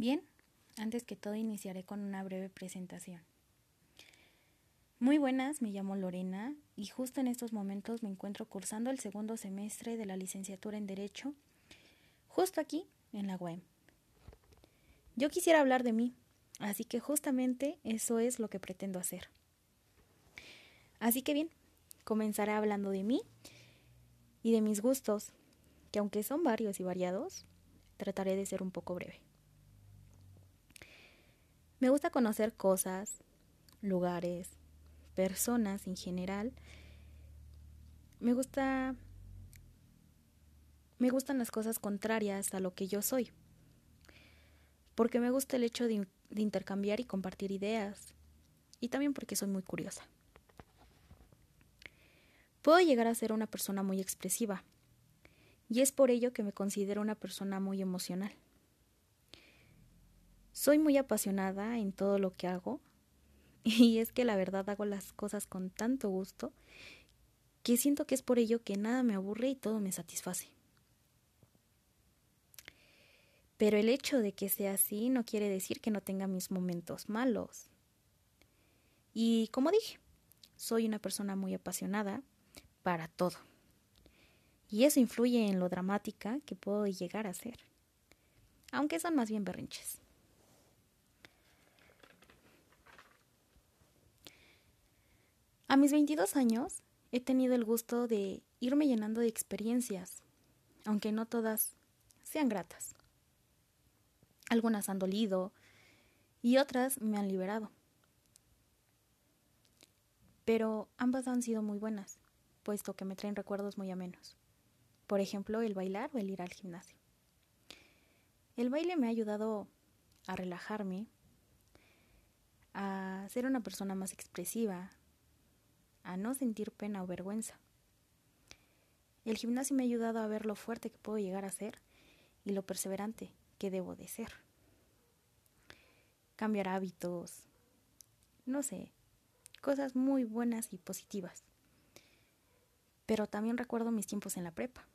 Bien, antes que todo iniciaré con una breve presentación. Muy buenas, me llamo Lorena y justo en estos momentos me encuentro cursando el segundo semestre de la licenciatura en Derecho, justo aquí, en la UEM. Yo quisiera hablar de mí, así que justamente eso es lo que pretendo hacer. Así que bien, comenzaré hablando de mí y de mis gustos, que aunque son varios y variados, trataré de ser un poco breve. Me gusta conocer cosas, lugares, personas en general. Me gusta me gustan las cosas contrarias a lo que yo soy. Porque me gusta el hecho de, de intercambiar y compartir ideas. Y también porque soy muy curiosa. Puedo llegar a ser una persona muy expresiva. Y es por ello que me considero una persona muy emocional. Soy muy apasionada en todo lo que hago y es que la verdad hago las cosas con tanto gusto que siento que es por ello que nada me aburre y todo me satisface. Pero el hecho de que sea así no quiere decir que no tenga mis momentos malos. Y como dije, soy una persona muy apasionada para todo. Y eso influye en lo dramática que puedo llegar a ser. Aunque son más bien berrinches. A mis 22 años he tenido el gusto de irme llenando de experiencias, aunque no todas sean gratas. Algunas han dolido y otras me han liberado. Pero ambas han sido muy buenas, puesto que me traen recuerdos muy amenos. Por ejemplo, el bailar o el ir al gimnasio. El baile me ha ayudado a relajarme, a ser una persona más expresiva, a no sentir pena o vergüenza. El gimnasio me ha ayudado a ver lo fuerte que puedo llegar a ser y lo perseverante que debo de ser. Cambiar hábitos, no sé, cosas muy buenas y positivas. Pero también recuerdo mis tiempos en la prepa,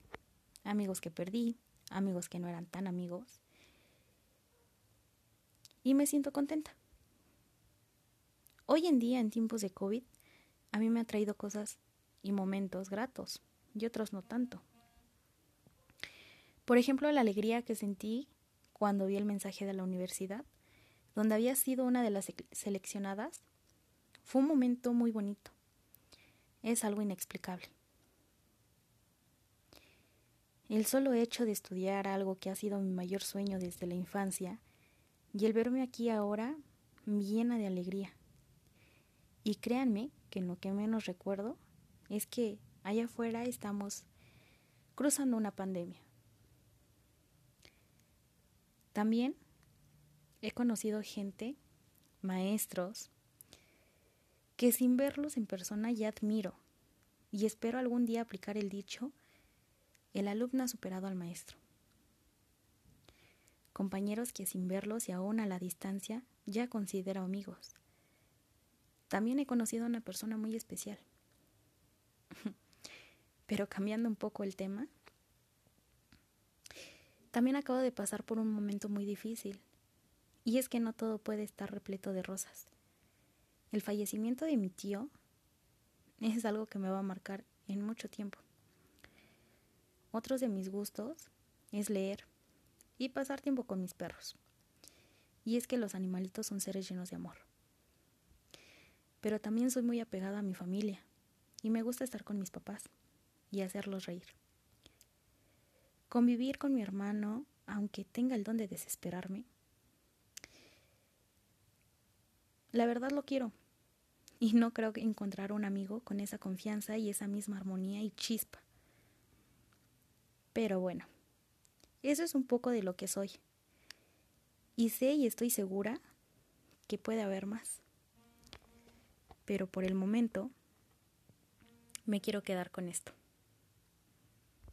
amigos que perdí, amigos que no eran tan amigos, y me siento contenta. Hoy en día, en tiempos de COVID, a mí me ha traído cosas y momentos gratos y otros no tanto. Por ejemplo, la alegría que sentí cuando vi el mensaje de la universidad, donde había sido una de las seleccionadas, fue un momento muy bonito. Es algo inexplicable. El solo hecho de estudiar algo que ha sido mi mayor sueño desde la infancia y el verme aquí ahora me llena de alegría. Y créanme que lo que menos recuerdo es que allá afuera estamos cruzando una pandemia. También he conocido gente, maestros, que sin verlos en persona ya admiro y espero algún día aplicar el dicho, el alumno ha superado al maestro. Compañeros que sin verlos y aún a la distancia ya considero amigos también he conocido a una persona muy especial. Pero cambiando un poco el tema, también acabo de pasar por un momento muy difícil. Y es que no todo puede estar repleto de rosas. El fallecimiento de mi tío es algo que me va a marcar en mucho tiempo. Otros de mis gustos es leer y pasar tiempo con mis perros. Y es que los animalitos son seres llenos de amor pero también soy muy apegada a mi familia y me gusta estar con mis papás y hacerlos reír. Convivir con mi hermano, aunque tenga el don de desesperarme, la verdad lo quiero y no creo que encontrar un amigo con esa confianza y esa misma armonía y chispa. Pero bueno, eso es un poco de lo que soy. Y sé y estoy segura que puede haber más pero por el momento me quiero quedar con esto.